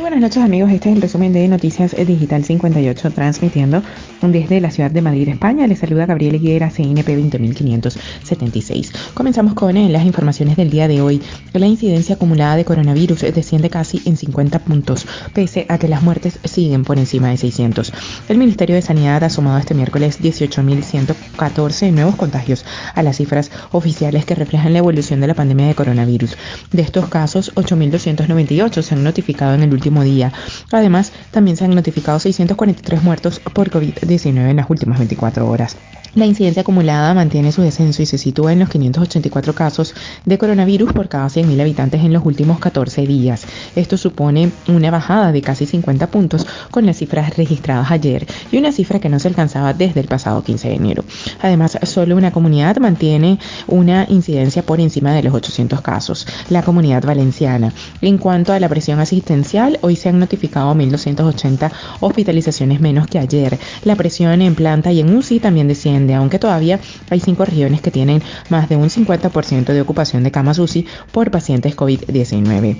buenas noches amigos, este es el resumen de Noticias Digital 58 transmitiendo desde la ciudad de Madrid, España. Les saluda Gabriel Higuera, CNP 20576. Comenzamos con eh, las informaciones del día de hoy. La incidencia acumulada de coronavirus desciende casi en 50 puntos, pese a que las muertes siguen por encima de 600. El Ministerio de Sanidad ha sumado este miércoles 18.114 nuevos contagios a las cifras oficiales que reflejan la evolución de la pandemia de coronavirus. De estos casos, 8.298 se han notificado en el último día. Además, también se han notificado 643 muertos por COVID-19 en las últimas 24 horas. La incidencia acumulada mantiene su descenso y se sitúa en los 584 casos de coronavirus por cada 100.000 habitantes en los últimos 14 días. Esto supone una bajada de casi 50 puntos con las cifras registradas ayer y una cifra que no se alcanzaba desde el pasado 15 de enero. Además, solo una comunidad mantiene una incidencia por encima de los 800 casos, la comunidad valenciana. En cuanto a la presión asistencial, hoy se han notificado 1.280 hospitalizaciones menos que ayer. La presión en planta y en UCI también desciende aunque todavía hay cinco regiones que tienen más de un 50% de ocupación de camas UCI por pacientes COVID-19.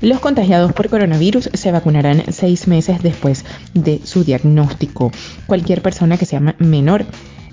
Los contagiados por coronavirus se vacunarán seis meses después de su diagnóstico. Cualquier persona que sea menor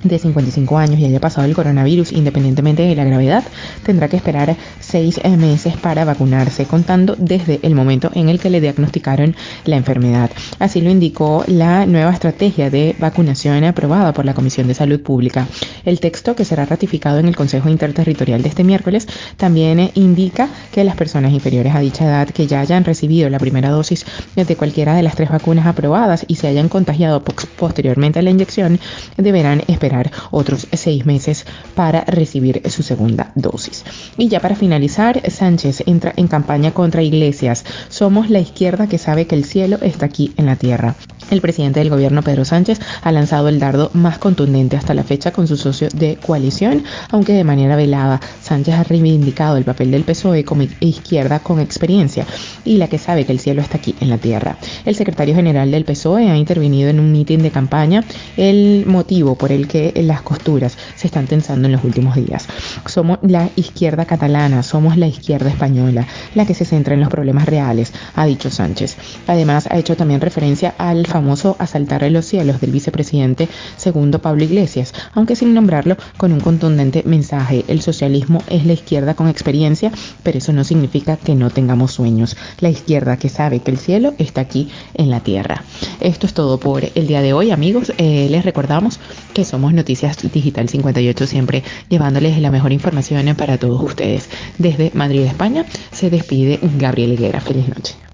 de 55 años y haya pasado el coronavirus, independientemente de la gravedad, tendrá que esperar seis meses para vacunarse, contando desde el momento en el que le diagnosticaron la enfermedad. Así lo indicó la nueva estrategia de vacunación aprobada por la Comisión de Salud Pública. El texto que será ratificado en el Consejo Interterritorial de este miércoles también indica que las personas inferiores a dicha edad que ya hayan recibido la primera dosis de cualquiera de las tres vacunas aprobadas y se hayan contagiado posteriormente a la inyección deberán esperar otros seis meses para recibir su segunda dosis. Y ya para finalizar, Sánchez entra en campaña contra Iglesias. Somos la izquierda que sabe que el cielo está aquí en la tierra. El presidente del gobierno, Pedro Sánchez, ha lanzado el dardo más contundente hasta la fecha con su socio de coalición, aunque de manera velada. Sánchez ha reivindicado el papel del PSOE como izquierda con experiencia y la que sabe que el cielo está aquí en la tierra. El secretario general del PSOE ha intervenido en un mitin de campaña, el motivo por el que las costuras se están tensando en los últimos días. Somos la izquierda catalana, somos la izquierda española, la que se centra en los problemas reales, ha dicho Sánchez. Además, ha hecho también referencia al famoso asaltar a los cielos del vicepresidente segundo Pablo Iglesias, aunque sin nombrarlo con un contundente mensaje. El socialismo es la izquierda con experiencia, pero eso no significa que no tengamos sueños. La izquierda que sabe que el cielo está aquí en la tierra. Esto es todo por el día de hoy, amigos. Eh, les recordamos que somos Noticias Digital 58, siempre llevándoles la mejor información para todos ustedes. Desde Madrid, España, se despide Gabriel Higuera. Feliz noche.